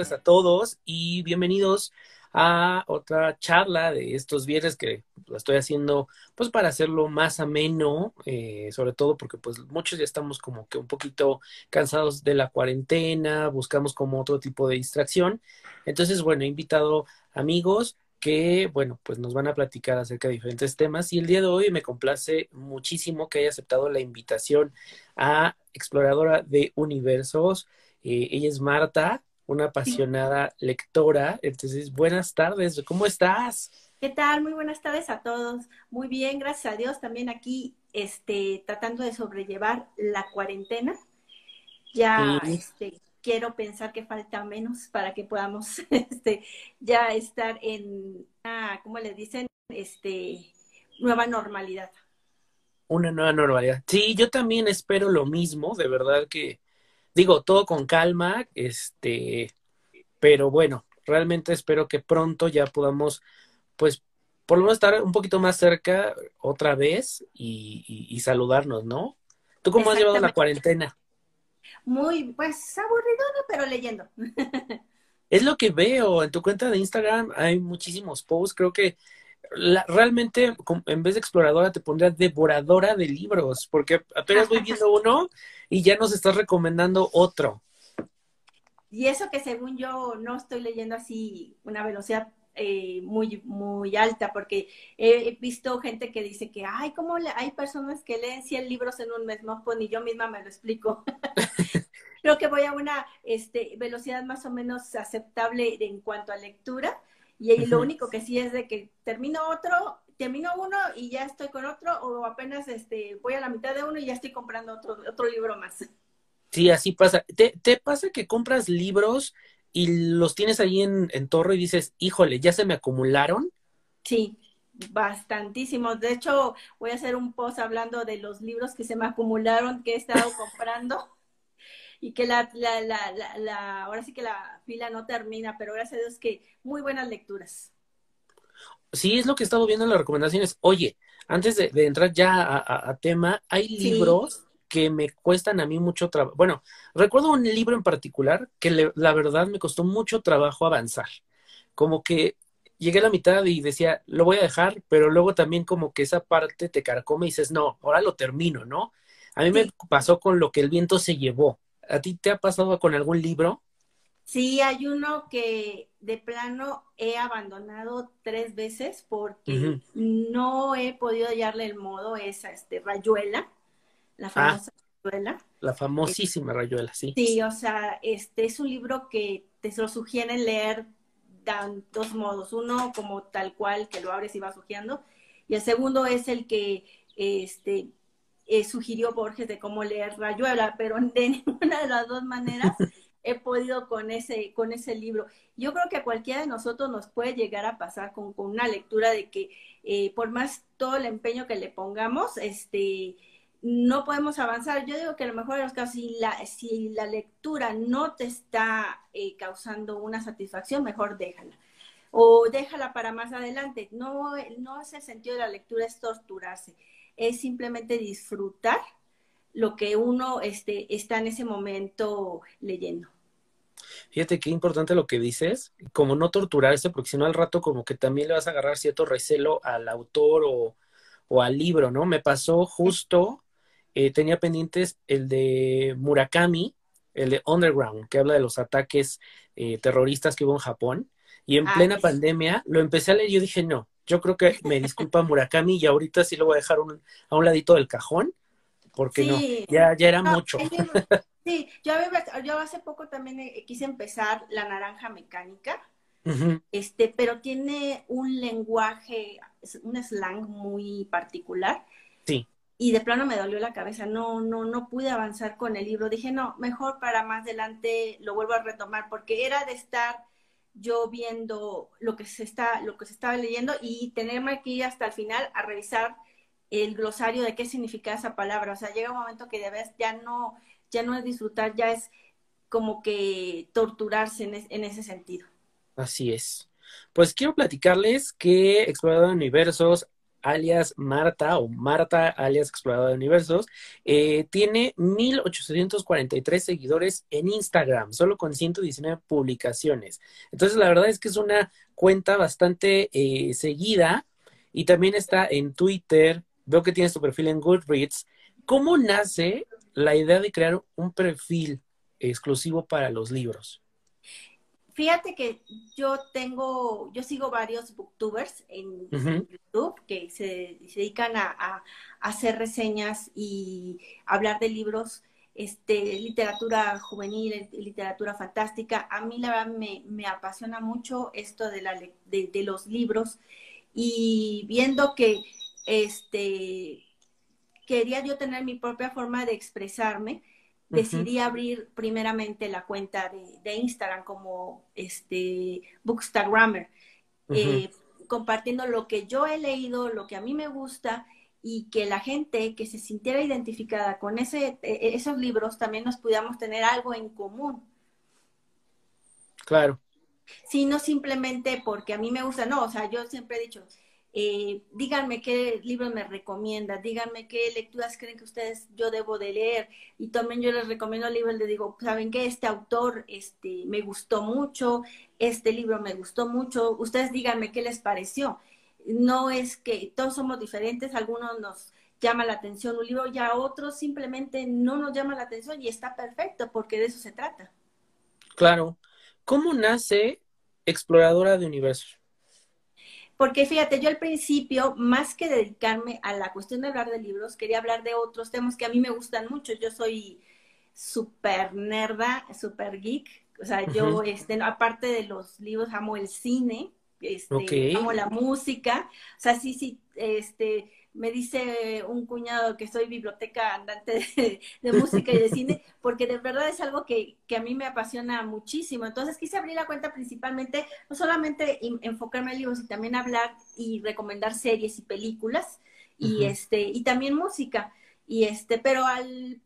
tardes a todos y bienvenidos a otra charla de estos viernes que la estoy haciendo pues para hacerlo más ameno, eh, sobre todo porque pues muchos ya estamos como que un poquito cansados de la cuarentena, buscamos como otro tipo de distracción. Entonces, bueno, he invitado amigos que, bueno, pues nos van a platicar acerca de diferentes temas y el día de hoy me complace muchísimo que haya aceptado la invitación a Exploradora de Universos. Eh, ella es Marta, una apasionada lectora. Entonces, buenas tardes, ¿cómo estás? ¿Qué tal? Muy buenas tardes a todos. Muy bien, gracias a Dios. También aquí, este, tratando de sobrellevar la cuarentena. Ya, este, quiero pensar que falta menos para que podamos este, ya estar en, ah, ¿cómo le dicen? Este, nueva normalidad. Una nueva normalidad. Sí, yo también espero lo mismo, de verdad que digo, todo con calma, este, pero bueno, realmente espero que pronto ya podamos, pues, por lo menos estar un poquito más cerca otra vez y, saludarnos, ¿no? ¿Tú cómo has llevado la cuarentena? Muy, pues aburrido, pero leyendo. Es lo que veo en tu cuenta de Instagram, hay muchísimos posts, creo que realmente en vez de exploradora te pondría devoradora de libros, porque apenas voy viendo uno y ya nos estás recomendando otro. Y eso que según yo no estoy leyendo así una velocidad eh, muy, muy alta, porque he visto gente que dice que, ay, ¿cómo hay personas que leen 100 libros en un mes? No, pues ni yo misma me lo explico. Creo que voy a una este, velocidad más o menos aceptable en cuanto a lectura. Y lo único que sí es de que termino otro, termino uno y ya estoy con otro, o apenas este, voy a la mitad de uno y ya estoy comprando otro, otro libro más. Sí, así pasa. ¿Te, te pasa que compras libros y los tienes ahí en, en torre y dices, híjole, ya se me acumularon? Sí, bastantísimos. De hecho, voy a hacer un post hablando de los libros que se me acumularon, que he estado comprando y que la, la, la, la, ahora sí que la fila no termina, pero gracias a Dios que muy buenas lecturas. Sí, es lo que he estado viendo en las recomendaciones. Oye, antes de, entrar ya a, tema, hay libros que me cuestan a mí mucho trabajo. Bueno, recuerdo un libro en particular que la verdad me costó mucho trabajo avanzar. Como que llegué a la mitad y decía, lo voy a dejar, pero luego también como que esa parte te carcome y dices, no, ahora lo termino, ¿no? A mí me pasó con lo que el viento se llevó. ¿A ti te ha pasado con algún libro? Sí, hay uno que de plano he abandonado tres veces porque no he podido hallarle el modo, esa este, Rayuela la ah. famosa rayuela. La famosísima rayuela, sí. Sí, o sea, este es un libro que te lo sugieren leer dan dos modos. Uno como tal cual, que lo abres y vas sugiendo. Y el segundo es el que este, eh, sugirió Borges de cómo leer Rayuela, pero de ninguna de las dos maneras he podido con ese, con ese libro. Yo creo que a cualquiera de nosotros nos puede llegar a pasar con, con una lectura de que eh, por más todo el empeño que le pongamos, este, no podemos avanzar. Yo digo que a lo mejor de los casos, si la, si la lectura no te está eh, causando una satisfacción, mejor déjala. O déjala para más adelante. No, no es el sentido de la lectura, es torturarse. Es simplemente disfrutar lo que uno este, está en ese momento leyendo. Fíjate qué importante lo que dices, como no torturarse, porque si no al rato como que también le vas a agarrar cierto recelo al autor o, o al libro, ¿no? Me pasó justo eh, tenía pendientes el de Murakami, el de Underground, que habla de los ataques eh, terroristas que hubo en Japón. Y en ah, plena pandemia lo empecé a leer y yo dije, no, yo creo que me disculpa Murakami y ahorita sí lo voy a dejar a un ladito del cajón, porque no, ya, ya era mucho. sí, yo, yo hace poco también eh, quise empezar La Naranja Mecánica, este, pero tiene un lenguaje, un slang muy particular. Sí y de plano me dolió la cabeza, no, no, no pude avanzar con el libro. Dije, no, mejor para más adelante lo vuelvo a retomar, porque era de estar yo viendo lo que se está, lo que se estaba leyendo y tenerme ir hasta el final a revisar el glosario de qué significa esa palabra. O sea, llega un momento que de vez ya no, ya no es disfrutar, ya es como que torturarse en, en ese sentido. Así es. Pues quiero platicarles que Explorador de Universos alias Marta o Marta alias Exploradora de Universos, eh, tiene 1843 seguidores en Instagram, solo con 119 publicaciones. Entonces, la verdad es que es una cuenta bastante eh, seguida y también está en Twitter. Veo que tienes tu perfil en Goodreads. ¿Cómo nace la idea de crear un perfil exclusivo para los libros? Fíjate que yo tengo, yo sigo varios booktubers en YouTube que se, dedican a, hacer reseñas y hablar de libros, este, literatura juvenil, literatura fantástica. A mí la verdad me, apasiona mucho esto de, la, de, los libros y viendo que este, quería yo tener mi propia forma de expresarme, decidí abrir primeramente la cuenta de, Instagram como este Bookstagrammer, eh, compartiendo lo que yo he leído, lo que a mí me gusta y que la gente que se sintiera identificada con ese, e, esos libros también nos pudiéramos tener algo en común. Claro. Sí, no simplemente porque a mí me gusta, no, o sea, yo siempre he dicho, eh, díganme qué libros me recomiendan, díganme qué lecturas creen que ustedes yo debo de leer. Y también yo les recomiendo libros, les digo, saben que este autor este, me gustó mucho, este libro me gustó mucho, ustedes díganme qué les pareció. No es que todos somos diferentes, algunos nos llama la atención un libro y a otros simplemente no nos llama la atención y está perfecto porque de eso se trata. Claro. ¿Cómo nace Exploradora de Universos? Porque fíjate, yo al principio, más que dedicarme a la cuestión de hablar de libros, quería hablar de otros temas que a mí me gustan mucho. Yo soy súper nerda, súper geek. O sea, yo, este, aparte de los libros, amo el cine, este, amo la música. O sea, sí, sí, este, me dice un cuñado que soy biblioteca andante de, música y de cine, porque de verdad es algo que, a mí me apasiona muchísimo. Entonces quise abrir la cuenta principalmente, no solamente enfocarme en libros, sino también hablar y recomendar series y películas, y este, y también música. Y este, pero al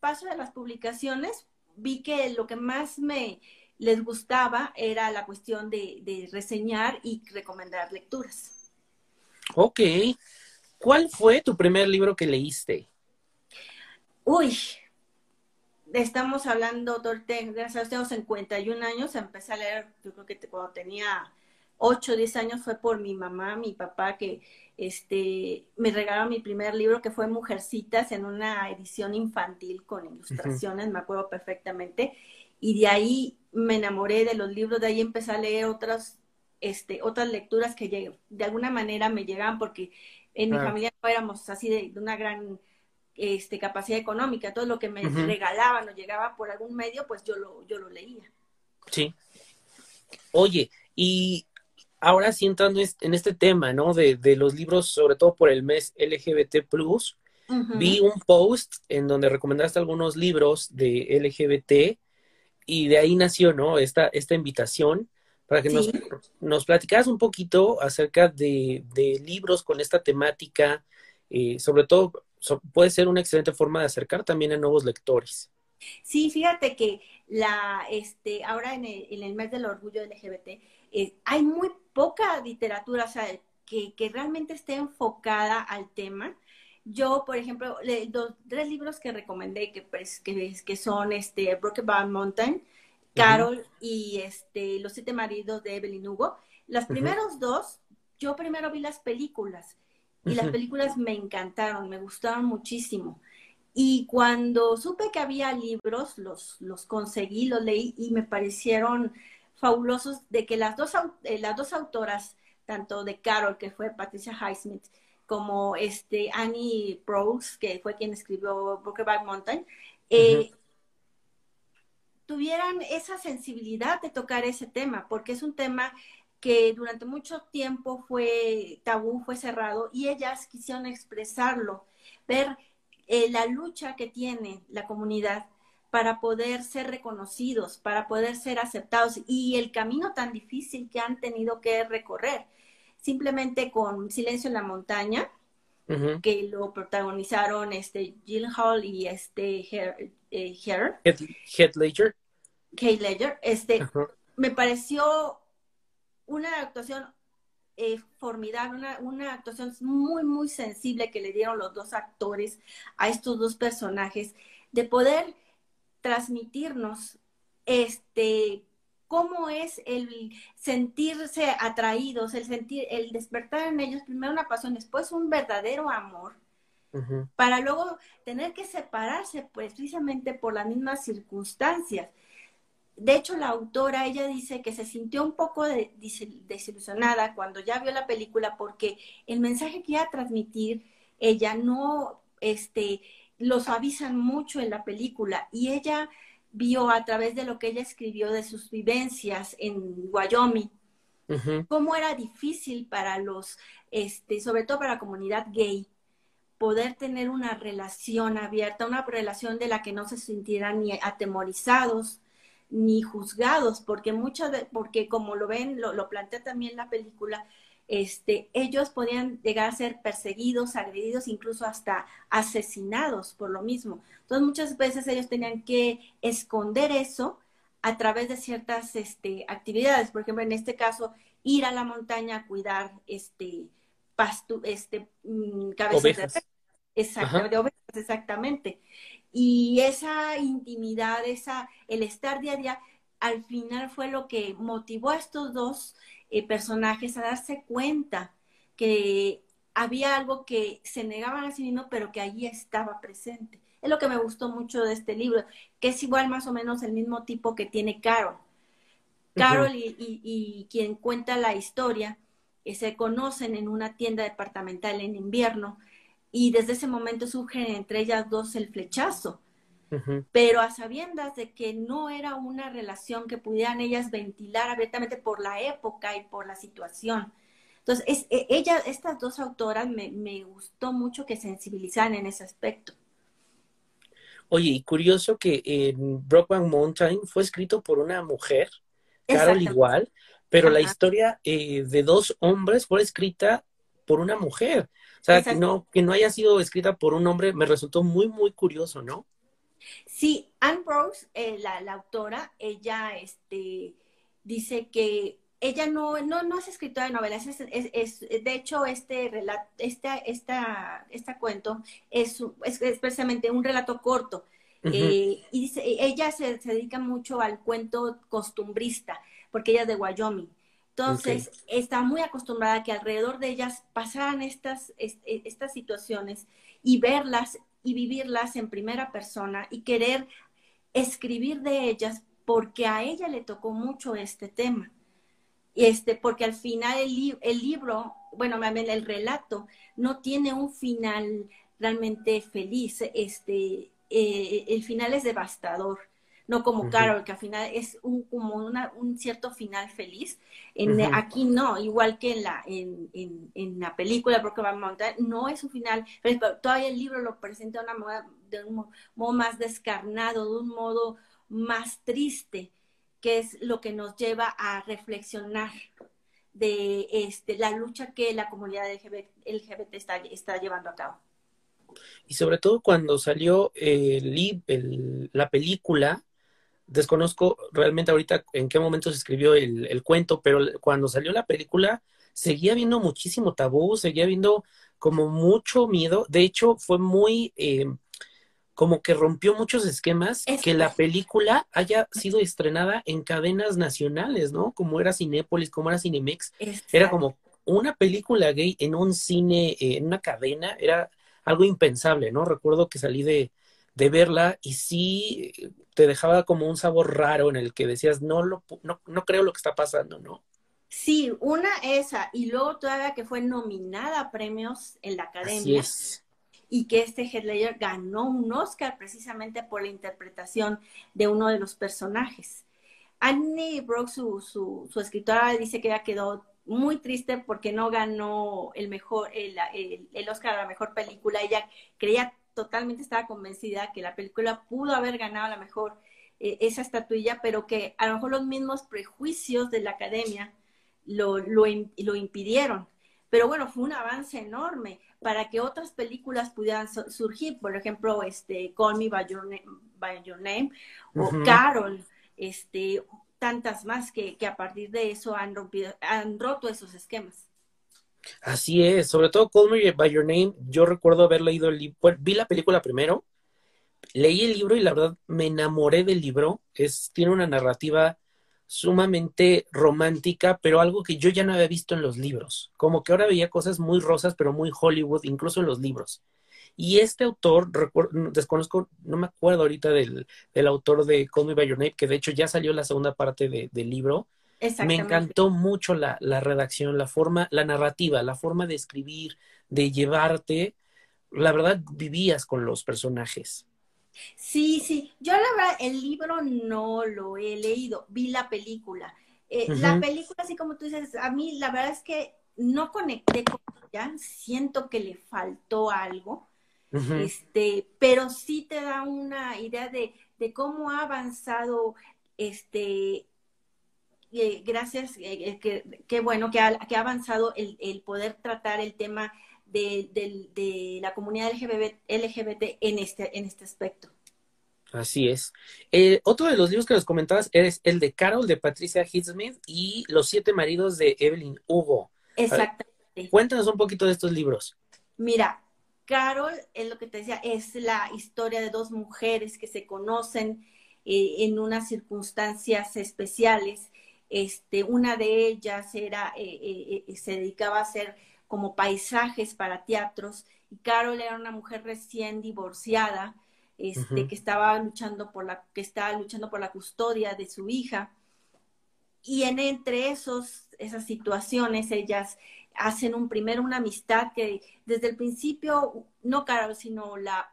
paso de las publicaciones, vi que lo que más me les gustaba era la cuestión de, de reseñar y recomendar lecturas. Ok. ¿Cuál fue tu primer libro que leíste? Uy, estamos hablando, gracias a tengo 51 años, empecé a leer, yo creo que cuando tenía 8 o 10 años fue por mi mamá, mi papá, que este, me regaló mi primer libro, que fue Mujercitas, en una edición infantil con ilustraciones, me acuerdo perfectamente, y de ahí me enamoré de los libros, de ahí empecé a leer otras, este, otras lecturas que de alguna manera me llegaban, porque en mi familia no éramos así de, una gran este, capacidad económica, todo lo que me regalaban o llegaba por algún medio, pues yo lo, yo lo leía. Sí. Oye, y ahora sí entrando en este tema, ¿no? De, de los libros, sobre todo por el mes LGBT Plus, vi un post en donde recomendaste algunos libros de LGBT y de ahí nació, ¿no? Esta, esta invitación para que nos, nos platicaras un poquito acerca de, libros con esta temática, eh, sobre todo puede ser una excelente forma de acercar también a nuevos lectores. Sí, fíjate que la, este, ahora en el, mes del orgullo LGBT eh, hay muy poca literatura o sea, que, realmente esté enfocada al tema. Yo, por ejemplo, los tres libros que recomendé que, pues, que, que son este, Broken Mountain, Carol y este, Los siete maridos de Evelyn Hugo. Los primeros dos, yo primero vi las películas y las películas me encantaron, me gustaron muchísimo. Y cuando supe que había libros, los, los conseguí, los leí y me parecieron fabulosos de que las dos, eh, las dos autoras, tanto de Carol, que fue Patricia Highsmith, como este Annie Proulx, que fue quien escribió Brokeback Mountain, eh, tuvieran esa sensibilidad de tocar ese tema, porque es un tema que durante mucho tiempo fue tabú, fue cerrado, y ellas quisieron expresarlo, ver eh, la lucha que tiene la comunidad para poder ser reconocidos, para poder ser aceptados, y el camino tan difícil que han tenido que recorrer. Simplemente con Silencio en la Montaña, que lo protagonizaron este Hall y este Her, eh, Ledger. Kate Ledger. Este, me pareció una actuación eh, formidable, una, una, actuación muy, muy sensible que le dieron los dos actores a estos dos personajes, de poder transmitirnos este cómo es el sentirse atraídos, el sentir, el despertar en ellos primero una pasión, después un verdadero amor, para luego tener que separarse pues, precisamente por las mismas circunstancias. De hecho, la autora, ella dice que se sintió un poco desilusionada cuando ya vio la película porque el mensaje que iba a transmitir, ella no, este, lo suavizan mucho en la película. Y ella vio a través de lo que ella escribió de sus vivencias en Wyoming, cómo era difícil para los, este, sobre todo para la comunidad gay, poder tener una relación abierta, una relación de la que no se sintieran ni atemorizados ni juzgados, porque muchas porque como lo ven, lo, lo plantea también la película, este, ellos podían llegar a ser perseguidos, agredidos, incluso hasta asesinados por lo mismo. Entonces muchas veces ellos tenían que esconder eso a través de ciertas este, actividades. Por ejemplo, en este caso, ir a la montaña a cuidar este, pasto, este, mm, cabezas de Exactamente, exactamente. Y esa intimidad, esa, el estar día a día, al final fue lo que motivó a estos dos eh, personajes a darse cuenta que había algo que se negaban a sí mismos, pero que allí estaba presente. Es lo que me gustó mucho de este libro, que es igual más o menos el mismo tipo que tiene Carol. Carol y, quien cuenta la historia eh, se conocen en una tienda departamental en invierno y desde ese momento surge entre ellas dos el flechazo. Pero a sabiendas de que no era una relación que pudieran ellas ventilar abiertamente por la época y por la situación. Entonces, es, e, ella, estas dos autoras me, me gustó mucho que sensibilizaran en ese aspecto. Oye, y curioso que en Brokeback Mountain fue escrito por una mujer, Carol igual, pero la historia eh, de dos hombres fue escrita por una mujer. O sea, que no, que no haya sido escrita por un hombre me resultó muy, muy curioso, ¿no? Sí, Anne Rose, eh, la, autora, ella este, dice que ella no, no, no es escritora de novelas, es, es, de hecho este relato, este, esta, este cuento es, es, precisamente un relato corto. Eh, y dice, ella se, dedica mucho al cuento costumbrista, porque ella es de Wyoming. Entonces, está muy acostumbrada a que alrededor de ellas pasaran estas, e, estas situaciones y verlas y vivirlas en primera persona y querer escribir de ellas porque a ella le tocó mucho este tema. Este, porque al final el, el libro, bueno, el relato no tiene un final realmente feliz, este, eh, el final es devastador no como Carol, que al final es un, como una, un cierto final feliz. En, Aquí no, igual que en la, en, en, la película porque va a montar, no es un final, pero todavía el libro lo presenta de, una de un modo más descarnado, de un modo más triste, que es lo que nos lleva a reflexionar de este, la lucha que la comunidad LGBT, está, está llevando a cabo. Y sobre todo cuando salió el, el, la película, desconozco realmente ahorita en qué momento se escribió el, cuento, pero cuando salió la película seguía habiendo muchísimo tabú, seguía habiendo como mucho miedo. De hecho, fue muy eh, como que rompió muchos esquemas que la película haya sido estrenada en cadenas nacionales, ¿no? Como era Cinépolis, como era Cinemex. Era como una película gay en un cine, eh, en una cadena, era algo impensable, ¿no? Recuerdo que salí de, de verla y sí te dejaba como un sabor raro en el que decías, no, lo, no, no creo lo que está pasando, ¿no? Sí, una esa, y luego todavía que fue nominada a premios en la academia. Y que este Heath ganó un Oscar precisamente por la interpretación de uno de los personajes. Annie Brooks, su, su, su escritora, dice que ella quedó muy triste porque no ganó el mejor, el, el, el Oscar a la mejor película. Ella creía totalmente estaba convencida que la película pudo haber ganado a lo mejor eh, esa estatuilla, pero que a lo mejor los mismos prejuicios de la academia lo, lo, impidieron. Pero bueno, fue un avance enorme para que otras películas pudieran surgir, por ejemplo, este, Call Me By Your, Name o Carol, este, tantas más que, que, a partir de eso han, rompido, han roto esos esquemas. Así es, sobre todo Call Me By Your Name, yo recuerdo haber leído el libro, vi la película primero, leí el libro y la verdad me enamoré del libro, es, tiene una narrativa sumamente romántica, pero algo que yo ya no había visto en los libros, como que ahora veía cosas muy rosas, pero muy Hollywood, incluso en los libros. Y este autor, desconozco, no me acuerdo ahorita del, autor de Call Me By Your Name, que de hecho ya salió la segunda parte del libro. Me encantó mucho la, la redacción, la forma, la narrativa, la forma de escribir, de llevarte. La verdad, vivías con los personajes. Sí, sí. Yo la verdad, el libro no lo he leído, vi la película. Eh, la película, así como tú dices, a mí la verdad es que no conecté con ella, siento que le faltó algo este, pero sí te da una idea de, cómo ha avanzado, este, eh, gracias, eh, eh, que, bueno, que ha, que ha avanzado el, poder tratar el tema de, la comunidad LGBT, LGBT, en, este, en este aspecto. Así es. otro de los libros que nos comentabas es el de Carol de Patricia Hicksmith y Los siete maridos de Evelyn Hugo. Exactamente. cuéntanos un poquito de estos libros. Mira, Carol, es lo que te decía, es la historia de dos mujeres que se conocen eh, en unas circunstancias especiales. Este, una de ellas era, eh, eh, se dedicaba a hacer como paisajes para teatros y Carol era una mujer recién divorciada, este, que estaba luchando por la, que estaba luchando por la custodia de su hija. Y en entre esos, esas situaciones, ellas hacen un primero una amistad que desde el principio, no Carol, sino la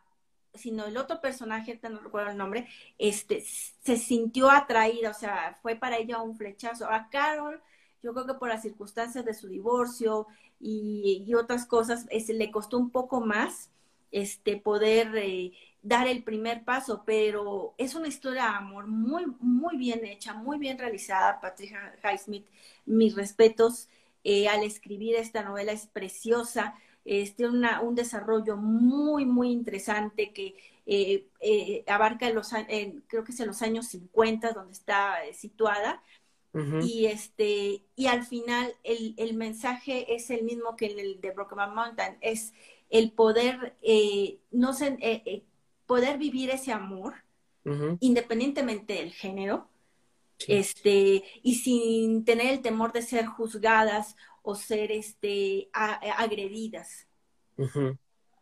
sino el otro personaje, no recuerdo el nombre, este, se sintió atraída, o sea, fue para ella un flechazo. A Carol, yo creo que por las circunstancias de su divorcio y, otras cosas, le costó un poco más este, poder eh, dar el primer paso, pero es una historia de amor muy, muy bien hecha, muy bien realizada, Patricia Highsmith, mis respetos. Eh, al escribir esta novela es preciosa, tiene un desarrollo muy, muy interesante que eh, eh, abarca los, creo que es en los años 50 donde está situada. Y este, y al final el, el, mensaje es el mismo que en el de Brokeman Mountain, es el poder, no sé, poder vivir ese amor, independientemente del género, este, y sin tener el temor de ser juzgadas o ser este, agredidas.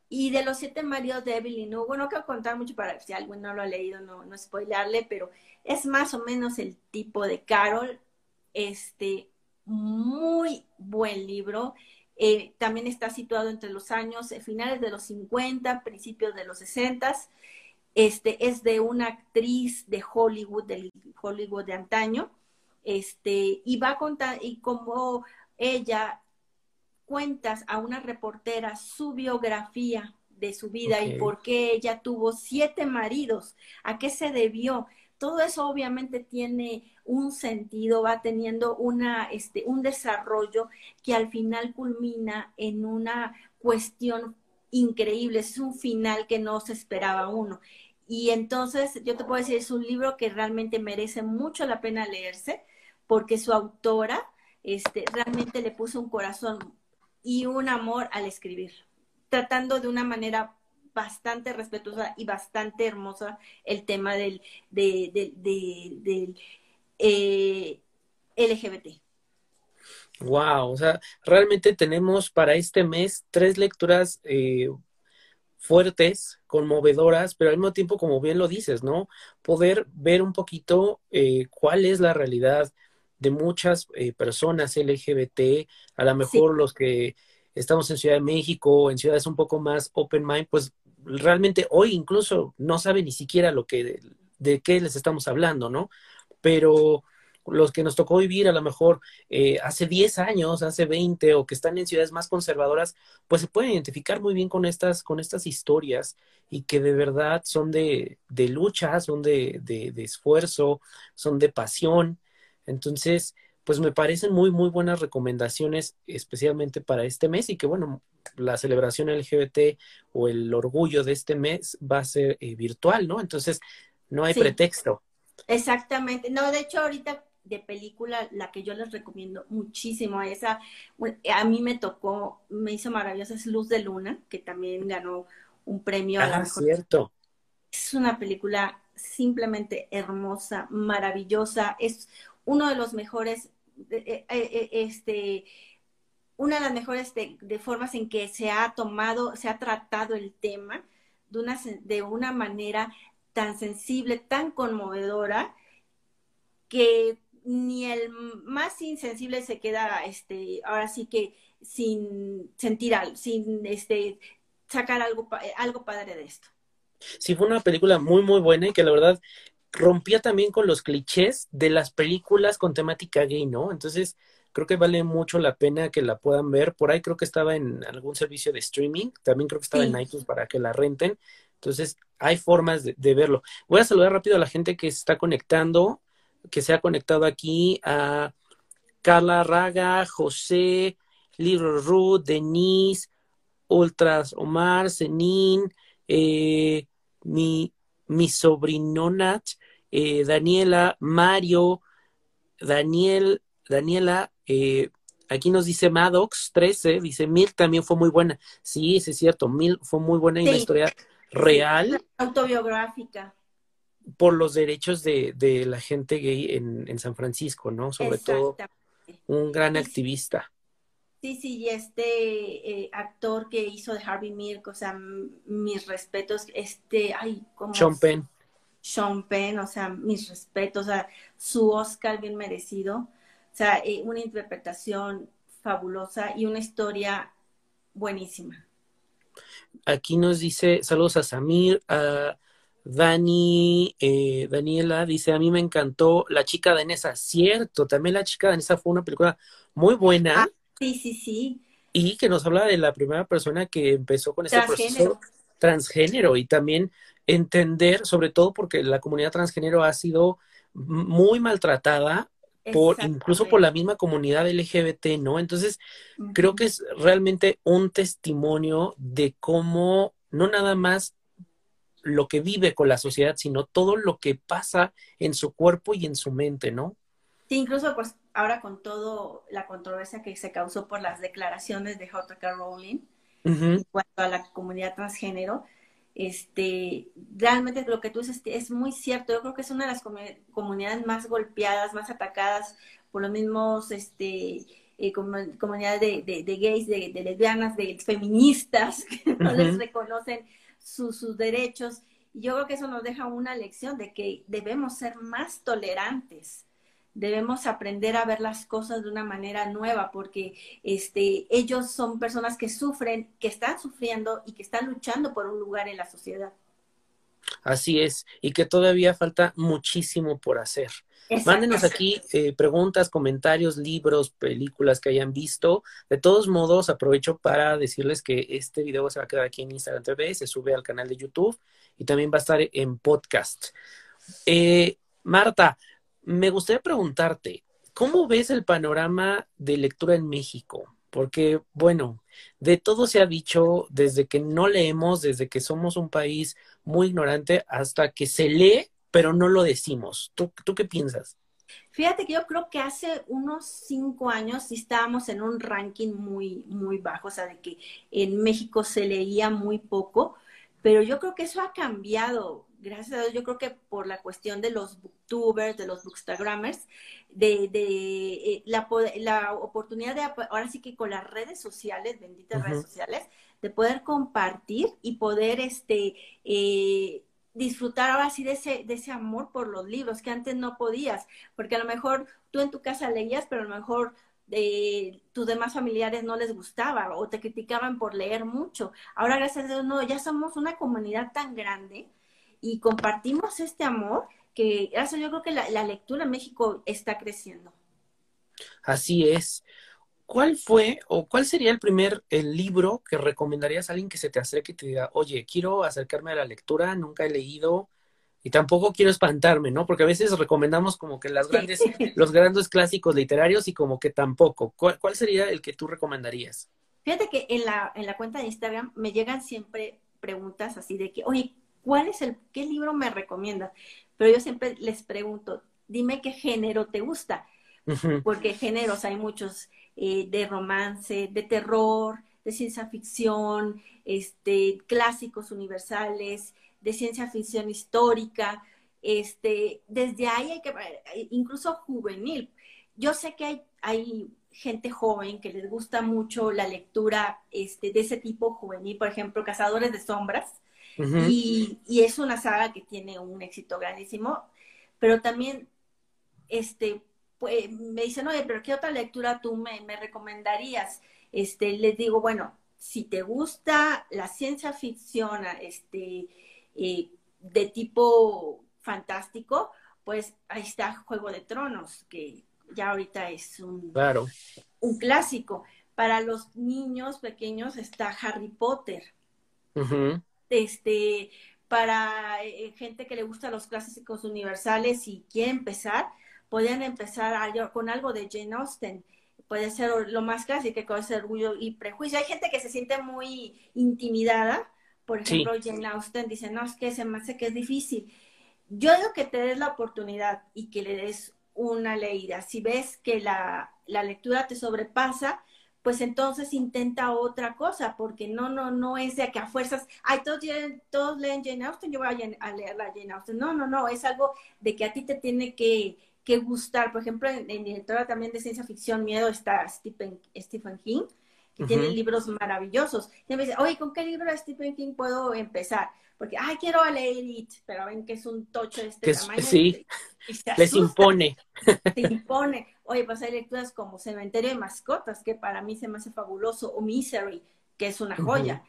Y de los siete maridos de Evelyn Hugo, no quiero contar mucho para si alguien no lo ha leído, no, no spoilarle, pero es más o menos el tipo de Carol, este, muy buen libro. Eh, también está situado entre los años eh, finales de los 50, principios de los 60 este, es de una actriz de Hollywood, del Hollywood de antaño, este, y va a contar, y como ella cuentas a una reportera su biografía de su vida y por qué ella tuvo siete maridos, a qué se debió. Todo eso obviamente tiene un sentido, va teniendo una, este, un desarrollo que al final culmina en una cuestión increíble, es un final que no se esperaba uno. Y entonces yo te puedo decir, es un libro que realmente merece mucho la pena leerse porque su autora este, realmente le puso un corazón y un amor al escribir, tratando de una manera bastante respetuosa y bastante hermosa el tema del, del eh, LGBT. Wow, o sea, realmente tenemos para este mes tres lecturas eh, fuertes, conmovedoras, pero al mismo tiempo, como bien lo dices, ¿no? Poder ver un poquito eh, cuál es la realidad de muchas eh, personas LGBT, a lo mejor los que estamos en Ciudad de México, en ciudades un poco más open mind, pues realmente hoy incluso no saben ni siquiera lo que de qué les estamos hablando, ¿no? Pero los que nos tocó vivir a lo mejor eh, hace 10 años, hace 20 o que están en ciudades más conservadoras, pues se pueden identificar muy bien con estas, con estas historias y que de verdad son de, de lucha, son de, de, de esfuerzo, son de pasión. Entonces, pues me parecen muy, muy buenas recomendaciones, especialmente para este mes y que bueno, la celebración LGBT o el orgullo de este mes va a ser eh, virtual, ¿no? Entonces, no hay pretexto. Exactamente. No, de hecho, ahorita de película, la que yo les recomiendo muchísimo, esa, a mí me tocó, me hizo maravillosa, es Luz de Luna, que también ganó un premio. Ah, cierto. Es una película simplemente hermosa, maravillosa, es uno de los mejores, eh, eh, eh, este, una de las mejores de, formas en que se ha tomado, se ha tratado el tema de una, de una manera tan sensible, tan conmovedora, que ni el más insensible se queda, este, ahora sí que sin sentir algo, sin este, sacar algo, algo padre de esto. Sí, fue una película muy, muy buena y que la verdad rompía también con los clichés de las películas con temática gay, ¿no? Entonces, creo que vale mucho la pena que la puedan ver. Por ahí creo que estaba en algún servicio de streaming, también creo que estaba en iTunes para que la renten. Entonces, hay formas de, verlo. Voy a saludar rápido a la gente que se está conectando, que se ha conectado aquí, a Carla Raga, José, Little Ruth, Denise, Ultras Omar, Zenin, eh, mi, mi sobrinonat, eh, Daniela, Mario, Daniel, Daniela, eh, aquí nos dice Maddox 13, dice Mil también fue muy buena. Sí, es cierto, Mil fue muy buena y una historia real. Autobiográfica. Por los derechos de, de la gente gay en, en, San Francisco, ¿no? Sobre todo un gran activista. Sí, sí, y este eh, actor que hizo de Harvey Milk, o sea, mis respetos, este, ay, como... Sean Penn. Sean Penn, o sea, mis respetos, o sea, su Oscar bien merecido, o sea, eh, una interpretación fabulosa y una historia buenísima. Aquí nos dice, saludos a Samir, a Dani, eh, Daniela, dice, a mí me encantó La chica danesa, cierto, también La chica danesa fue una película muy buena. Ah, Sí, sí, sí. Y que nos habla de la primera persona que empezó con este proceso transgénero y también entender, sobre todo porque la comunidad transgénero ha sido muy maltratada por incluso por la misma comunidad LGBT, ¿no? Entonces, creo que es realmente un testimonio de cómo no nada más lo que vive con la sociedad, sino todo lo que pasa en su cuerpo y en su mente, ¿no? Sí, incluso pues ahora con todo la controversia que se causó por las declaraciones de J.K. Rowling en cuanto a la comunidad transgénero, este, realmente lo que tú dices es muy cierto. Yo creo que es una de las comunidades más golpeadas, más atacadas por los mismos, este, eh, comunidades de, gays, de, lesbianas, de feministas, que no les reconocen sus derechos. Y yo creo que eso nos deja una lección de que debemos ser más tolerantes debemos aprender a ver las cosas de una manera nueva porque este, ellos son personas que sufren, que están sufriendo y que están luchando por un lugar en la sociedad. Así es, y que todavía falta muchísimo por hacer. Mándenos aquí eh, preguntas, comentarios, libros, películas que hayan visto. De todos modos, aprovecho para decirles que este video se va a quedar aquí en Instagram TV, se sube al canal de YouTube y también va a estar en podcast. Eh, Marta, me gustaría preguntarte, ¿cómo ves el panorama de lectura en México? Porque, bueno, de todo se ha dicho desde que no leemos, desde que somos un país muy ignorante, hasta que se lee, pero no lo decimos. ¿Tú, qué piensas? Fíjate que yo creo que hace unos cinco años sí estábamos en un ranking muy, muy bajo, o sea, de que en México se leía muy poco, pero yo creo que eso ha cambiado gracias a Dios, yo creo que por la cuestión de los booktubers, de los bookstagrammers, de, de eh, la, la, oportunidad de, ahora sí que con las redes sociales, benditas redes sociales, de poder compartir y poder este, eh, disfrutar ahora sí de ese, de ese amor por los libros que antes no podías, porque a lo mejor tú en tu casa leías, pero a lo mejor eh, tus demás familiares no les gustaba o te criticaban por leer mucho. Ahora, gracias a Dios, no, ya somos una comunidad tan grande y compartimos este amor que eso yo creo que la, lectura en México está creciendo. Así es. ¿Cuál fue o cuál sería el primer el libro que recomendarías a alguien que se te acerque y te diga, oye, quiero acercarme a la lectura, nunca he leído y tampoco quiero espantarme, ¿no? Porque a veces recomendamos como que las grandes, los grandes clásicos literarios y como que tampoco. ¿Cuál, ¿Cuál, sería el que tú recomendarías? Fíjate que en la, en la cuenta de Instagram me llegan siempre preguntas así de que, oye, ¿cuál es el, qué libro me recomienda? Pero yo siempre les pregunto, dime qué género te gusta, porque géneros hay muchos eh, de romance, de terror, de ciencia ficción, este, clásicos universales, de ciencia ficción histórica, este, desde ahí hay que, incluso juvenil. Yo sé que hay, hay gente joven que les gusta mucho la lectura este, de ese tipo juvenil, por ejemplo, Cazadores de Sombras, y, y, es una saga que tiene un éxito grandísimo, pero también este, pues, me dicen, oye, pero ¿qué otra lectura tú me, me recomendarías? Este, les digo, bueno, si te gusta la ciencia ficción este, eh, de tipo fantástico, pues ahí está Juego de Tronos, que ya ahorita es un, claro. un clásico. Para los niños pequeños está Harry Potter. Este, para eh, gente que le gusta los clásicos universales y quiere empezar, pueden empezar con algo de Jane Austen. Puede ser lo más clásico, que puede ser orgullo y prejuicio. Hay gente que se siente muy intimidada. Por ejemplo, Jane Austen dice, no, es que se me hace que es difícil. Yo digo que te des la oportunidad y que le des una leída. Si ves que la, lectura te sobrepasa, pues entonces intenta otra cosa, porque no, no, no es de que a fuerzas, ay, todos, todos leen Jane Austen, yo voy a, leer la Jane Austen. No, no, no, es algo de que a ti te tiene que, gustar. Por ejemplo, en, en directora también de ciencia ficción, miedo está Stephen, Stephen King, que tiene libros maravillosos. Y me dice, oye, ¿con qué libro de Stephen King puedo empezar? Porque, ay, quiero leer It, pero ven que es un tocho de este tamaño. Sí, les impone. Te impone. Oye, pues hay lecturas como Cementerio de Mascotas, que para mí se me hace fabuloso, o Misery, que es una joya.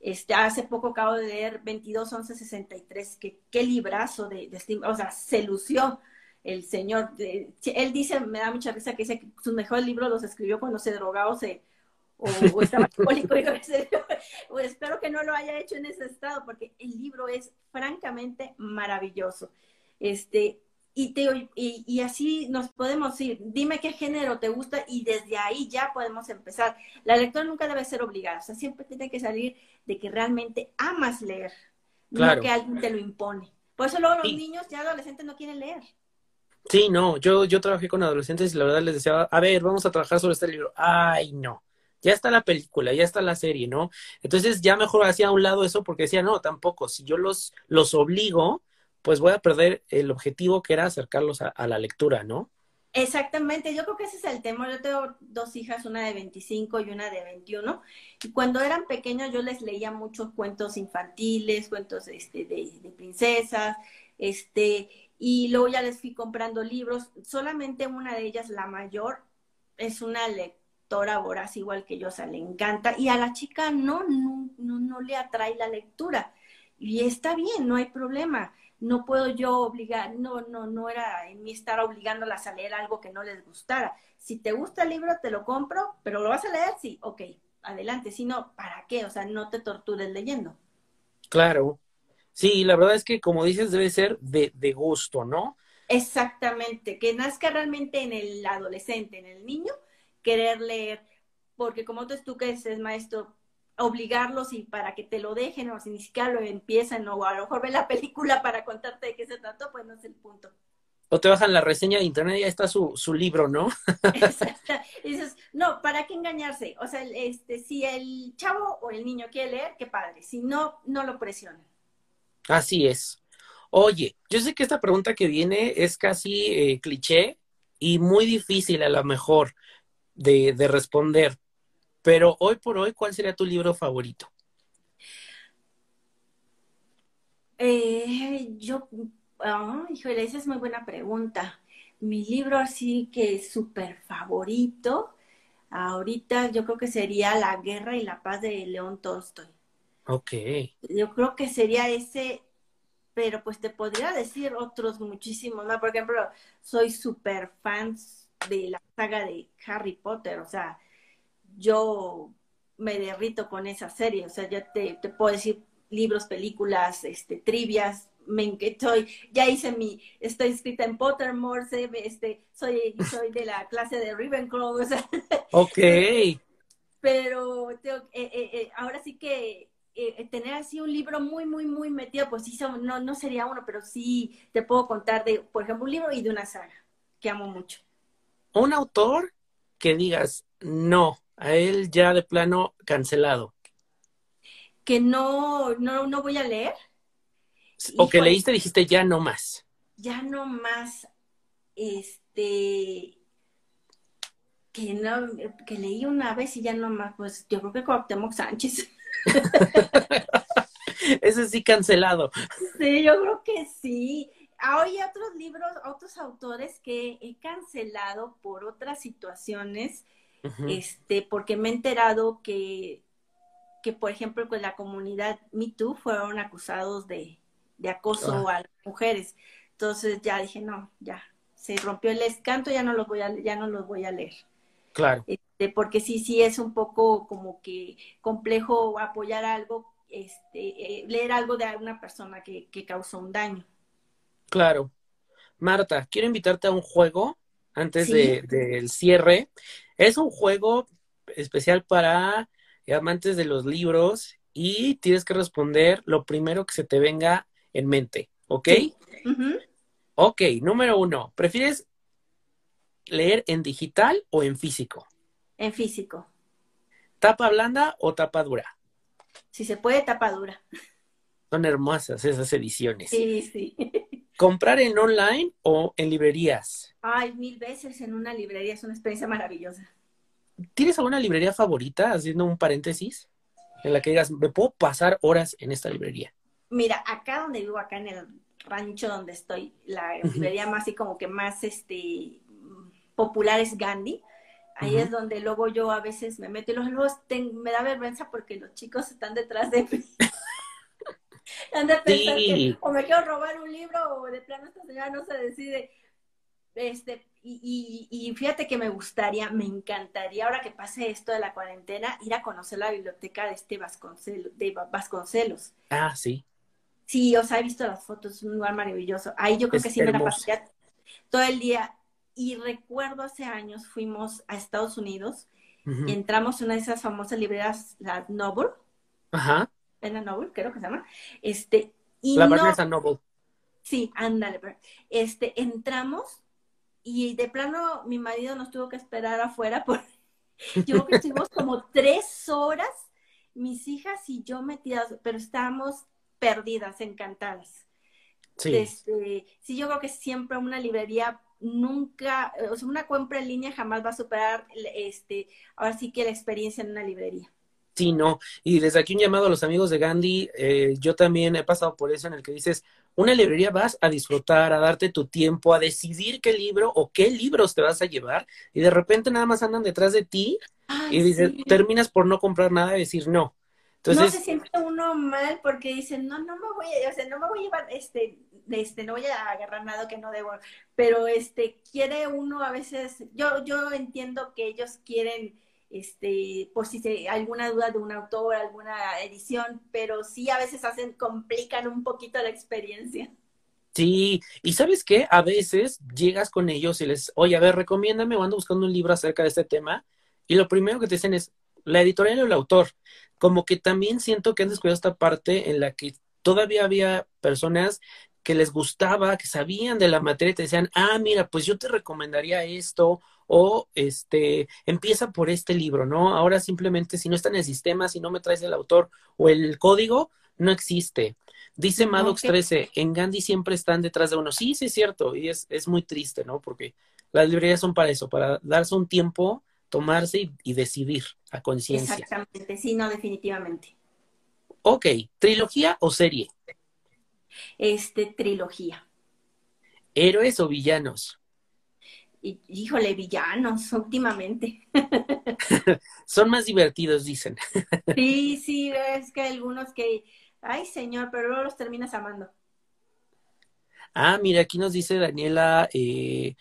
Este, hace poco acabo de leer 22, 11, 63, que qué librazo de, de o sea, se lució el señor. él dice, me da mucha risa que dice que sus mejores libros los escribió cuando se drogaba o se o, estaba alcohólico. y espero que no lo haya hecho en ese estado, porque el libro es francamente maravilloso. Este, y, te, y, y, así nos podemos ir. Dime qué género te gusta y desde ahí ya podemos empezar. La lectura nunca debe ser obligada, o sea, siempre tiene que salir de que realmente amas leer, no que alguien te lo impone. Por eso luego los niños ya adolescentes no quieren leer. Sí, no, yo, yo trabajé con adolescentes y la verdad les decía, a ver, vamos a trabajar sobre este libro. Ay, no ya está la película, ya está la serie, ¿no? Entonces ya mejor hacía a un lado eso porque decía, no, tampoco, si yo los, los obligo, pues voy a perder el objetivo que era acercarlos a, la lectura, ¿no? Exactamente, yo creo que ese es el tema. Yo tengo dos hijas, una de 25 y una de 21, y cuando eran pequeños yo les leía muchos cuentos infantiles, cuentos este, de, de princesas, este, y luego ya les fui comprando libros. Solamente una de ellas, la mayor, es una lectura lectora voraz igual que yo, o sea, le encanta, y a la chica no, no, no, le atrae la lectura. Y está bien, no hay problema. No puedo yo obligar, no, no, no era en mí estar obligándolas a leer algo que no les gustara. Si te gusta el libro, te lo compro, pero lo vas a leer, sí, ok, adelante. Si no, ¿para qué? O sea, no te tortures leyendo. Claro. Sí, la verdad es que como dices, debe ser de, de gusto, ¿no? Exactamente, que nazca realmente en el adolescente, en el niño, querer leer, porque como tú, tú que es maestro, obligarlos y para que te lo dejen o si ni siquiera lo empiezan o a lo mejor ven la película para contarte de qué se trató, pues no es el punto. O te bajan la reseña de internet y ya está su, su libro, ¿no? Exacto. Y dices, no, ¿para qué engañarse? O sea, este, si el chavo o el niño quiere leer, qué padre. Si no, no lo presionan. Así es. Oye, yo sé que esta pregunta que viene es casi eh, cliché y muy difícil a lo mejor, de, responder. Pero hoy por hoy, ¿cuál sería tu libro favorito? Eh, yo, oh, híjole, esa es muy buena pregunta. Mi libro así que es súper favorito, ahorita yo creo que sería La Guerra y la Paz de León Tolstoy. Ok. Yo creo que sería ese, pero pues te podría decir otros muchísimos más. Por ejemplo, soy súper fan de la saga de Harry Potter, o sea, yo me derrito con esa serie, o sea, ya te, puedo decir libros, películas, este, trivias, me estoy, ya hice mi, estoy escrita en Pottermore, este, soy, soy de la clase de Ravenclaw, o sea, ok. pero eh, eh, eh, ahora sí que eh, tener así un libro muy, muy, muy metido, pues sí, no, no sería uno, pero sí te puedo contar de, por ejemplo, un libro y de una saga que amo mucho. Un autor que digas, no, a él ya de plano cancelado. Que no, no, no voy a leer. O que leíste dijiste ya no más. Ya no más. Este que no, que leí una vez y ya no más, pues yo creo que Cuauhtémoc Sánchez. Ese sí cancelado. Sí, yo creo que sí. Hay otros libros, otros autores que he cancelado por otras situaciones, este, porque me he enterado que, que, por ejemplo, con la comunidad Me Too fueron acusados de, acoso ah. a las mujeres. Entonces ya dije, no, ya, se rompió el escanto, ya no los voy a, ya no los voy a leer. Claro. Este, porque sí, sí es un poco como que complejo apoyar algo, este, eh, leer algo de una persona que, que causó un daño. Claro. Marta, quiero invitarte a un juego antes del cierre. Es un juego especial para amantes de los libros y tienes que responder lo primero que se te venga en mente, ¿ok? Ok, número uno, ¿prefieres leer en digital o en físico? En físico. ¿Tapa blanda o tapa dura? Si se puede, tapa dura. Son hermosas esas ediciones. Sí, sí. ¿Comprar en online o en librerías? Ay, mil veces en una librería, es una experiencia maravillosa. ¿Tienes alguna librería favorita, haciendo un paréntesis, en la que digas, me puedo pasar horas en esta librería? Mira, acá donde vivo, acá en el rancho donde estoy, la librería más así como que más este popular es Gandhi. Ahí es donde luego yo a veces me meto y los, luego me da vergüenza porque los chicos están detrás de mí. o me quiero robar un libro o de plano esta señora no se decide. Este, y, y, fíjate que me gustaría, me encantaría, ahora que pase esto de la cuarentena, ir a conocer la biblioteca de este Vasconcelos. De Vasconcelos. Ah, sí. Sí, o sea, he visto las fotos, es un lugar maravilloso. Ahí yo creo que sí me la pasaría todo el día y recuerdo hace años fuimos a Estados Unidos y entramos en una de esas famosas librerías, la Noble. Ajá. En la Noble, creo que se llama. Este, y la no, Noble. Sí, ándale. Este, entramos y de plano mi marido nos tuvo que esperar afuera por yo creo que estuvimos como tres horas, mis hijas y yo metidas, pero estábamos perdidas, encantadas. Sí. Este, sí, yo creo que siempre una librería nunca, o sea, una compra en línea jamás va a superar, este, ahora sí que la experiencia en una librería. Sí, no. Y desde aquí un llamado a los amigos de Gandhi. Eh, yo también he pasado por eso en el que dices, una librería vas a disfrutar, a darte tu tiempo, a decidir qué libro o qué libros te vas a llevar y de repente nada más andan detrás de ti y dices, terminas por no comprar nada y decir no. Entonces, no se siente uno mal porque dicen, no, no me voy a, o sea, no me voy a llevar, este, este, no voy a agarrar nada que no debo, pero este, quiere uno a veces, yo, yo entiendo que ellos quieren, este, por si hay alguna duda de un autor, alguna edición, pero sí a veces hacen, complican un poquito la experiencia. Sí, y sabes qué, a veces llegas con ellos y les, oye, a ver, recomiéndame, o ando buscando un libro acerca de este tema, y lo primero que te dicen es, la editorial o el autor. Como que también siento que han descubierto esta parte en la que todavía había personas que les gustaba, que sabían de la materia, te decían, ah, mira, pues yo te recomendaría esto, o este, empieza por este libro, ¿no? Ahora simplemente si no está en el sistema, si no me traes el autor o el código, no existe. Dice Maddox 13, en Gandhi siempre están detrás de uno. Sí, sí es cierto, y es, es muy triste, ¿no? Porque las librerías son para eso, para darse un tiempo, tomarse y, y decidir a conciencia. Exactamente, sí, no, definitivamente. Ok, trilogía o serie este, trilogía. ¿Héroes o villanos? Híjole, villanos, últimamente. Son más divertidos, dicen. sí, sí, es que algunos que, ay señor, pero luego los terminas amando. Ah, mira, aquí nos dice Daniela, eh,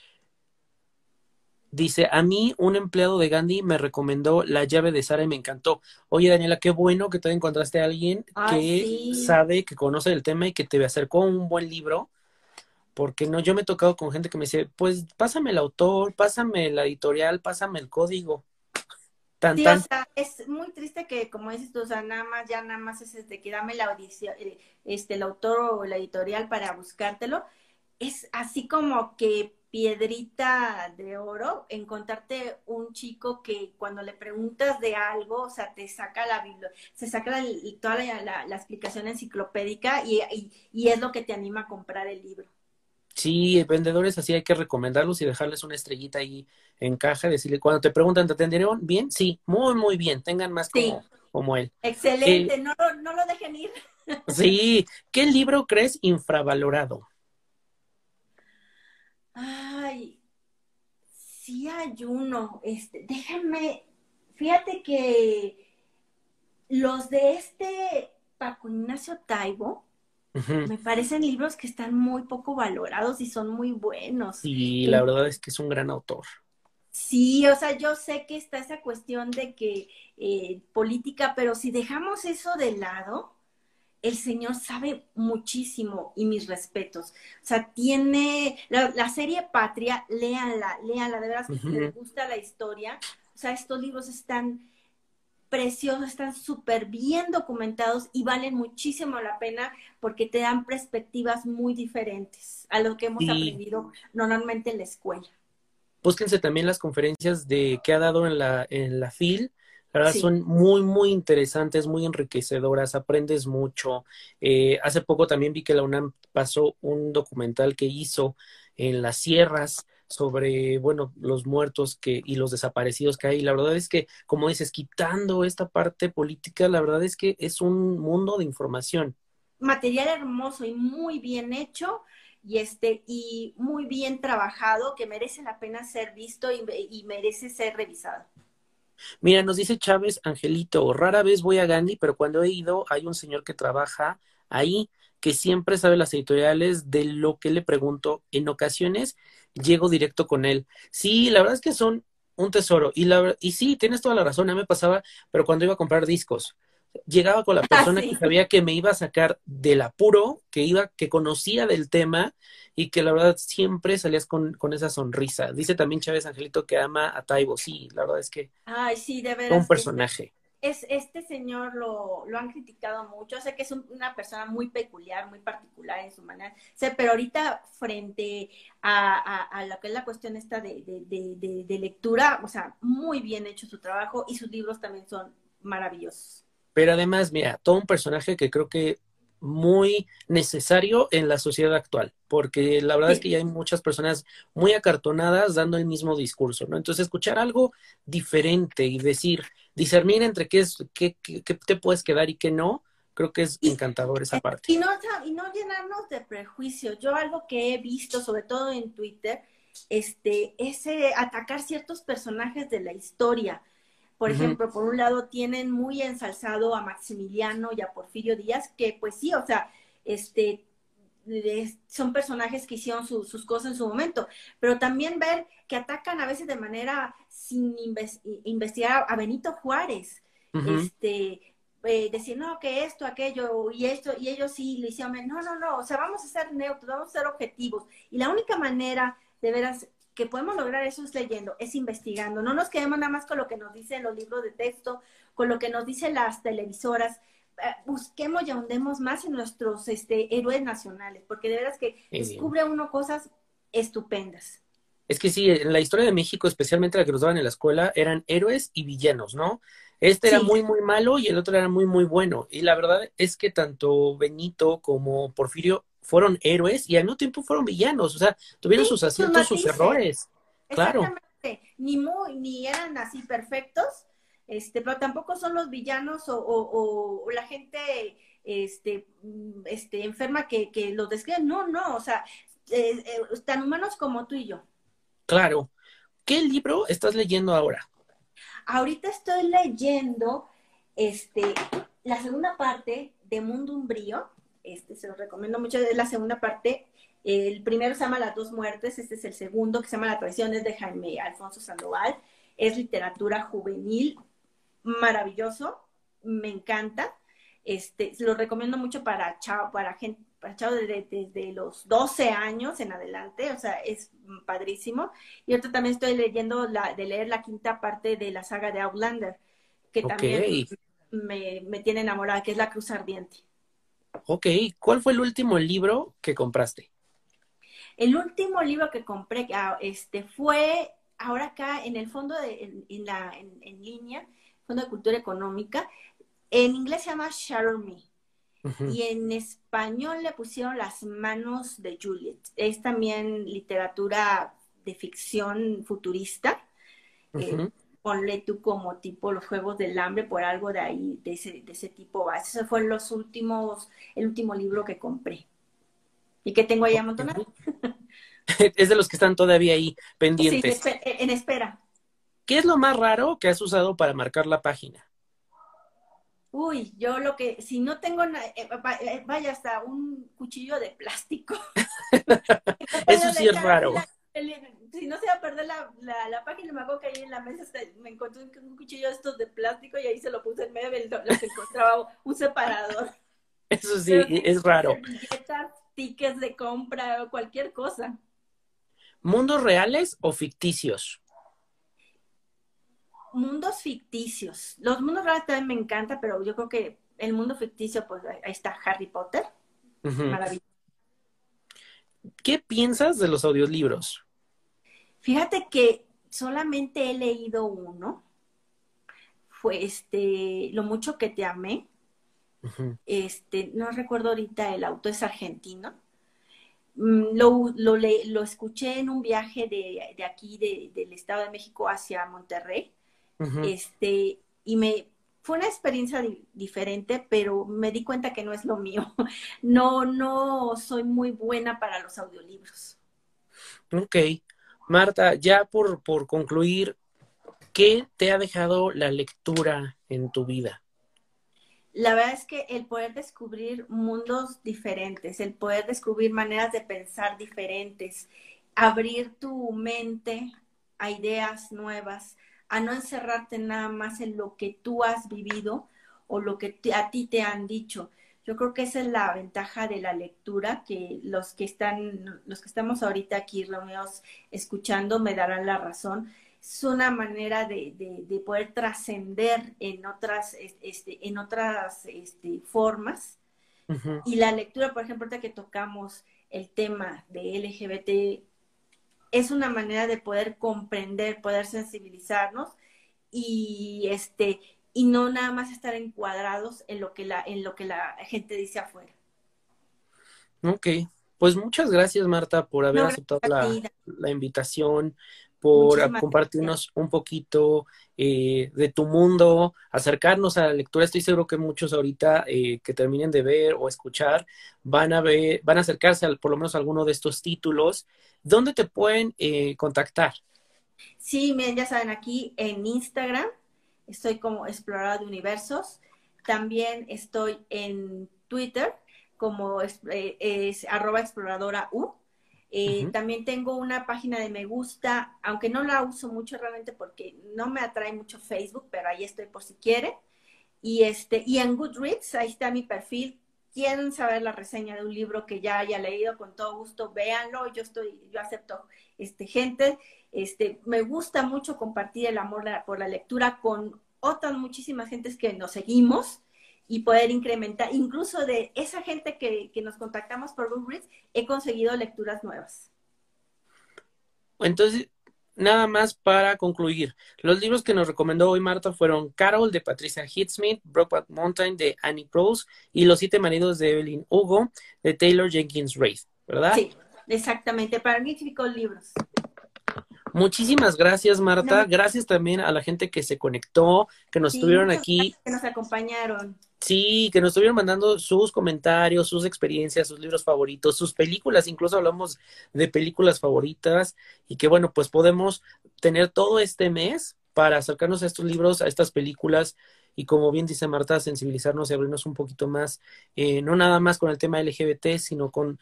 Dice, a mí un empleado de Gandhi me recomendó la llave de Sara y me encantó. Oye, Daniela, qué bueno que te encontraste a alguien que sabe, que conoce el tema y que te acercó un buen libro. Porque no, yo me he tocado con gente que me dice, pues pásame el autor, pásame la editorial, pásame el código. Tan, sí, tan. o sea, es muy triste que, como dices tú, o sea, nada más, ya nada más es este, que dame la audición, eh, este, el autor o la editorial para buscártelo. Es así como que piedrita de oro encontrarte un chico que cuando le preguntas de algo, o sea, te saca la se saca la, toda la, la, la, explicación enciclopédica y, y, y es lo que te anima a comprar el libro. Sí, vendedores así hay que recomendarlos y dejarles una estrellita ahí en caja, decirle cuando te preguntan, ¿te atendieron bien? Sí, muy, muy bien, tengan más como, él. Excelente, eh, no, no lo dejen ir. Sí, ¿qué libro crees infravalorado? Ay, sí hay uno, este, déjame, fíjate que los de este Paco Ignacio Taibo, uh -huh. me parecen libros que están muy poco valorados y son muy buenos. Sí, la verdad es que es un gran autor. Sí, o sea, yo sé que está esa cuestión de que eh, política, pero si dejamos eso de lado, el señor sabe muchísimo y mis respetos. O sea, tiene la, la serie Patria, léanla, léanla, de verdad, uh -huh. si les gusta la historia. O sea, estos libros están preciosos, están súper bien documentados y valen muchísimo la pena porque te dan perspectivas muy diferentes a lo que hemos sí. aprendido normalmente en la escuela. Búsquense también las conferencias de que ha dado en la, en la FIL, la verdad sí. son muy, muy interesantes, muy enriquecedoras, aprendes mucho. Eh, hace poco también vi que la UNAM pasó un documental que hizo en las sierras sobre, bueno, los muertos que, y los desaparecidos que hay. La verdad es que, como dices, quitando esta parte política, la verdad es que es un mundo de información. Material hermoso y muy bien hecho y este y muy bien trabajado que merece la pena ser visto y, y merece ser revisado. Mira, nos dice Chávez Angelito, rara vez voy a Gandhi, pero cuando he ido hay un señor que trabaja ahí que siempre sabe las editoriales de lo que le pregunto. En ocasiones llego directo con él. Sí, la verdad es que son un tesoro. Y, la, y sí, tienes toda la razón, a mí me pasaba, pero cuando iba a comprar discos, llegaba con la persona ah, sí. que sabía que me iba a sacar del apuro, que iba, que conocía del tema y que la verdad siempre salías con, con esa sonrisa. Dice también Chávez Angelito que ama a Taibo. Sí, la verdad es que Ay, sí, de veras, un personaje. Es, este señor lo, lo, han criticado mucho, sé que es un, una persona muy peculiar, muy particular en su manera, sé, pero ahorita frente a, a, a, lo que es la cuestión esta de, de, de, de lectura, o sea, muy bien hecho su trabajo y sus libros también son maravillosos. Pero además, mira, todo un personaje que creo que muy necesario en la sociedad actual, porque la verdad sí. es que ya hay muchas personas muy acartonadas dando el mismo discurso, ¿no? Entonces, escuchar algo diferente y decir, discernir entre qué es, qué, qué, qué te puedes quedar y qué no, creo que es encantador esa parte. Y no, y no llenarnos de prejuicios. Yo algo que he visto, sobre todo en Twitter, este, es eh, atacar ciertos personajes de la historia. Por uh -huh. ejemplo, por un lado tienen muy ensalzado a Maximiliano y a Porfirio Díaz, que pues sí, o sea, este, son personajes que hicieron su, sus cosas en su momento, pero también ver que atacan a veces de manera sin inves investigar a Benito Juárez, uh -huh. este, eh, decir, no, que esto, aquello, y esto, y ellos sí le hicieron, no, no, no, o sea, vamos a ser neutros, vamos a ser objetivos, y la única manera de veras que podemos lograr eso es leyendo, es investigando. No nos quedemos nada más con lo que nos dicen los libros de texto, con lo que nos dicen las televisoras. Eh, busquemos y ahondemos más en nuestros este, héroes nacionales, porque de veras que descubre uno cosas estupendas. Es que sí, en la historia de México, especialmente la que nos daban en la escuela, eran héroes y villanos, ¿no? Este era sí. muy, muy malo y el otro era muy, muy bueno. Y la verdad es que tanto Benito como Porfirio fueron héroes y al mismo tiempo fueron villanos, o sea, tuvieron sí, sus aciertos, sus, sus errores. Claro. Ni muy, ni eran así perfectos, este, pero tampoco son los villanos o, o, o la gente este, este, enferma que, que los describen. No, no, o sea, eh, eh, tan humanos como tú y yo. Claro. ¿Qué libro estás leyendo ahora? Ahorita estoy leyendo este, la segunda parte de Mundo Umbrío este se lo recomiendo mucho, es la segunda parte. El primero se llama Las dos muertes, este es el segundo, que se llama La traición, es de Jaime Alfonso Sandoval. Es literatura juvenil, maravilloso, me encanta. Este, lo recomiendo mucho para, chao, para gente, desde, desde, los 12 años en adelante, o sea, es padrísimo. Y ahorita también estoy leyendo, la, de leer la quinta parte de la saga de Outlander, que también me, me tiene enamorada, que es La Cruz Ardiente. Ok, ¿cuál fue el último libro que compraste? El último libro que compré ah, este, fue ahora acá en el fondo de, en, la, en, línea, Fondo de Cultura Económica. En inglés se llama Shadow Me. Y en español le pusieron Las manos de Juliet. Es también literatura de ficción futurista. Eh, ponle tú como tipo los Juegos del Hambre, por algo de ahí, de ese, de ese tipo. Ese fue los últimos, el último libro que compré. Y que tengo ahí amontonado. es de los que están todavía ahí pendientes. Sí, en espera. ¿Qué es lo más raro que has usado para marcar la página? Uy, yo lo que, si no tengo, eh, eh, vaya hasta un cuchillo de plástico. Eso sí es raro. Si no se va a perder la, la, página, me acuerdo que ahí en la mesa me encontré un, cuchillo de estos de plástico y ahí se lo puse en medio de lo que encontraba un separador. Eso sí, es raro. Tickets de compra o cualquier cosa. ¿Mundos reales o ficticios? Mundos ficticios. Los mundos reales también me encanta, pero yo creo que el mundo ficticio, pues ahí está Harry Potter. Maravilloso. ¿Qué piensas de los audiolibros? Fíjate que solamente he leído uno. Fue este, Lo mucho que te amé. Este, no recuerdo ahorita el auto, es argentino. Mm, lo, lo, lo escuché en un viaje de, de aquí, de, del Estado de México hacia Monterrey. este, y me fue una experiencia diferente, pero me di cuenta que no es lo mío. No, no soy muy buena para los audiolibros. Ok. Marta, ya por, por concluir, ¿qué te ha dejado la lectura en tu vida? la verdad es que el poder descubrir mundos diferentes, el poder descubrir maneras de pensar diferentes, abrir tu mente a ideas nuevas, a no encerrarte nada más en lo que tú has vivido o lo que a ti te han dicho. Yo creo que esa es la ventaja de la lectura, que los que están, los que estamos ahorita aquí reunidos escuchando me darán la razón es una manera de, de, poder trascender en otras, este, en otras este, formas. Y la lectura, por ejemplo, ahorita que tocamos el tema de LGBT, es una manera de poder comprender, poder sensibilizarnos y este y no nada más estar encuadrados en lo que la en lo que la gente dice afuera. Ok, pues muchas gracias Marta por haber aceptado la, la, invitación por compartirnos un poquito eh, de tu mundo, acercarnos a la lectura. Estoy seguro que muchos ahorita eh, que terminen de ver o escuchar van a ver, van a acercarse al, por lo menos a alguno de estos títulos. ¿Dónde te pueden eh, contactar? Sí, miren, ya saben, aquí en Instagram estoy como Exploradora de Universos. También estoy en Twitter como es, es arroba exploradora U. Eh, también tengo una página de me gusta, aunque no la uso mucho realmente porque no me atrae mucho Facebook, pero ahí estoy por si quiere. Y, este, y en Goodreads, ahí está mi perfil. Quieren saber la reseña de un libro que ya haya leído, con todo gusto, véanlo. Yo estoy, yo acepto este, gente. Este, me gusta mucho compartir el amor por la lectura con otras muchísimas gentes que nos seguimos y poder incrementar, incluso de esa gente que, nos contactamos por Goodreads, he conseguido lecturas nuevas. Entonces, nada más para concluir. Los libros que nos recomendó hoy Marta fueron Carol de Patricia Hicksmith, Brokeback Mountain de Annie Proulx y Los siete maridos de Evelyn Hugo de Taylor Jenkins Reid, ¿verdad? Sí, exactamente, para magníficos libros. Muchísimas gracias, Marta. Gracias también a la gente que se conectó, que nos estuvieron aquí. Que nos acompañaron. Sí, que nos estuvieron mandando sus comentarios, sus experiencias, sus libros favoritos, sus películas, incluso hablamos de películas favoritas y que bueno, pues podemos tener todo este mes para acercarnos a estos libros, a estas películas y como bien dice Marta, sensibilizarnos y abrirnos un poquito más, eh, no nada más con el tema LGBT, sino con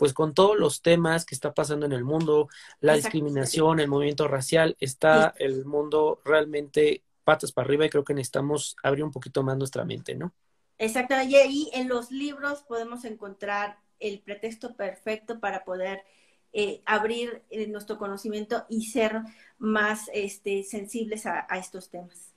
pues con todos los temas que está pasando en el mundo, la discriminación, el movimiento racial, está el mundo realmente patas para arriba y creo que necesitamos abrir un poquito más nuestra mente, ¿no? Exacto, y ahí en los libros podemos encontrar el pretexto perfecto para poder eh, abrir eh, nuestro conocimiento y ser más este, sensibles a, estos temas.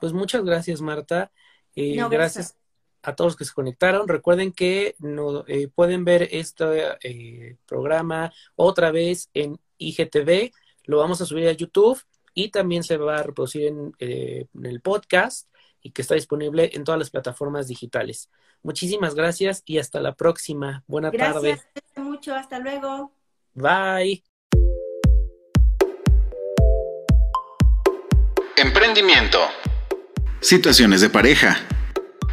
Pues muchas gracias, Marta. Eh, gracias. A todos que se conectaron. Recuerden que no, pueden ver este programa otra vez en IGTV. Lo vamos a subir a YouTube y también se va a reproducir en, en el podcast y que está disponible en todas las plataformas digitales. Muchísimas gracias y hasta la próxima. Buena tarde. Gracias mucho. Hasta luego. Bye. Emprendimiento. Situaciones de pareja.